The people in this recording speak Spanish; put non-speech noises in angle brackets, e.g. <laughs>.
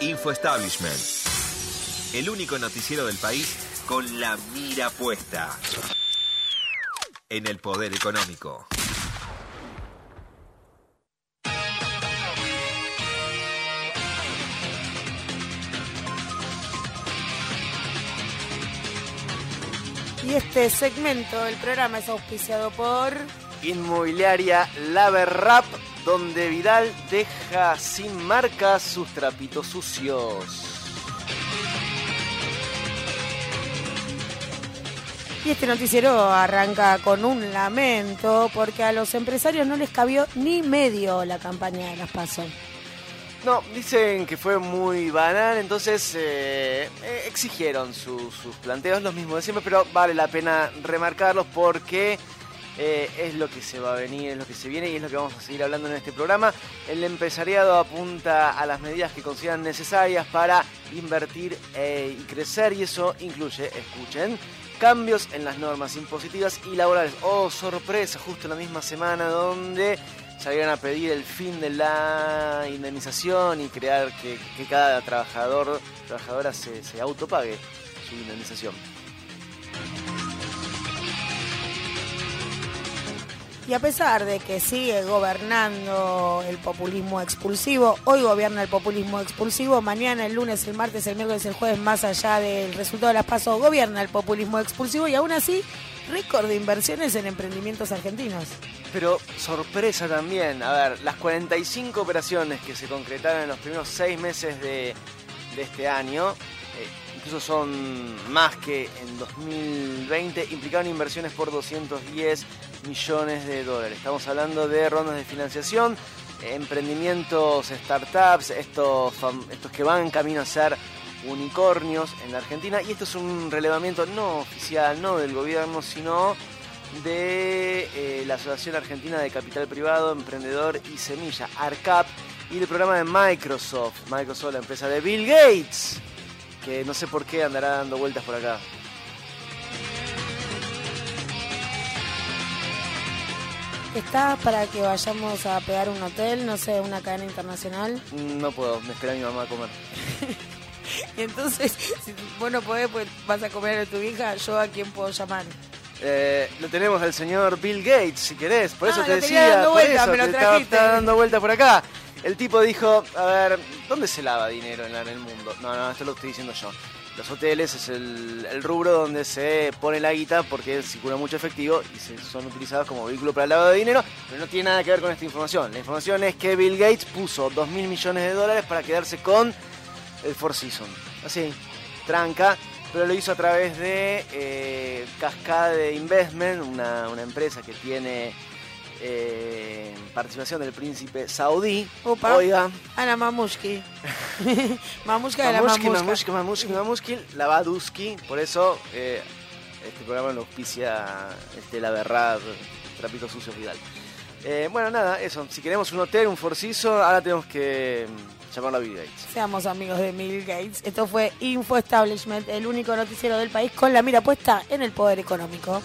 Info Establishment. El único noticiero del país con la mira puesta en el poder económico. Y este segmento del programa es auspiciado por... Inmobiliaria Laver donde Vidal deja sin marca sus trapitos sucios. Y este noticiero arranca con un lamento porque a los empresarios no les cabió ni medio la campaña de las PASO. No, dicen que fue muy banal, entonces eh, eh, exigieron sus planteos, los mismos de siempre, pero vale la pena remarcarlos porque eh, es lo que se va a venir, es lo que se viene y es lo que vamos a seguir hablando en este programa. El empresariado apunta a las medidas que consideran necesarias para invertir eh, y crecer y eso incluye, escuchen, cambios en las normas impositivas y laborales. Oh, sorpresa, justo en la misma semana donde salieron a pedir el fin de la indemnización y crear que, cada trabajador, trabajadora se, se autopague su indemnización. Y a pesar de que sigue gobernando el populismo expulsivo, hoy gobierna el populismo expulsivo, mañana, el lunes, el martes, el miércoles, el jueves, más allá del resultado de las PASO, gobierna el populismo expulsivo y aún así, récord de inversiones en emprendimientos argentinos. Pero sorpresa también, a ver, las 45 operaciones que se concretaron en los primeros seis meses de, este año, eh, incluso son más que en 2020, implicaron inversiones por 210 millones de dólares. Estamos hablando de rondas de financiación, emprendimientos, startups, estos, estos que van camino a ser unicornios en la Argentina. Y esto es un relevamiento no oficial, no del gobierno, sino de eh, la Asociación Argentina de Capital Privado, Emprendedor y Semilla, ARCAP, y del programa de Microsoft, Microsoft, la empresa de Bill Gates, que no sé por qué andará dando vueltas por acá. ¿Está para que vayamos a pegar un hotel, no sé, una cadena internacional? No puedo, me espera mi mamá a comer. <laughs> entonces, si vos no podés, pues vas a comer a tu hija, ¿yo a quién puedo llamar? Eh, lo tenemos al señor Bill Gates, si querés, por eso ah, te decía, dando por eso, me está, dando vuelta por acá. El tipo dijo, a ver, ¿dónde se lava dinero en el mundo? No, no, esto lo estoy diciendo yo. Los hoteles es el, rubro donde se pone la guita porque circula mucho efectivo y se, son utilizados como vehículo para el lavado de dinero, pero no tiene nada que ver con esta información. La información es que Bill Gates puso 2 mil millones de dólares para quedarse con el Four Seasons. Así, tranca, pero lo hizo a través de eh, Cascade Investment, una empresa que tiene eh, participación del príncipe saudí. Opa. Oiga. Ana Mamushki. <laughs> Mamushka de la Mamushki. Mamushki, Mamushki, Mamushki, la Baduski. Por eso eh, este programa lo auspicia este, la verdad, Trapito Sucio Vidal. Eh, bueno, nada, eso. Si queremos un hotel, un forciso, ahora tenemos que mm, llamarlo a Bill Gates. Seamos amigos de Bill Gates. Esto fue Info Establishment, el único noticiero del país con la mira puesta en el poder económico.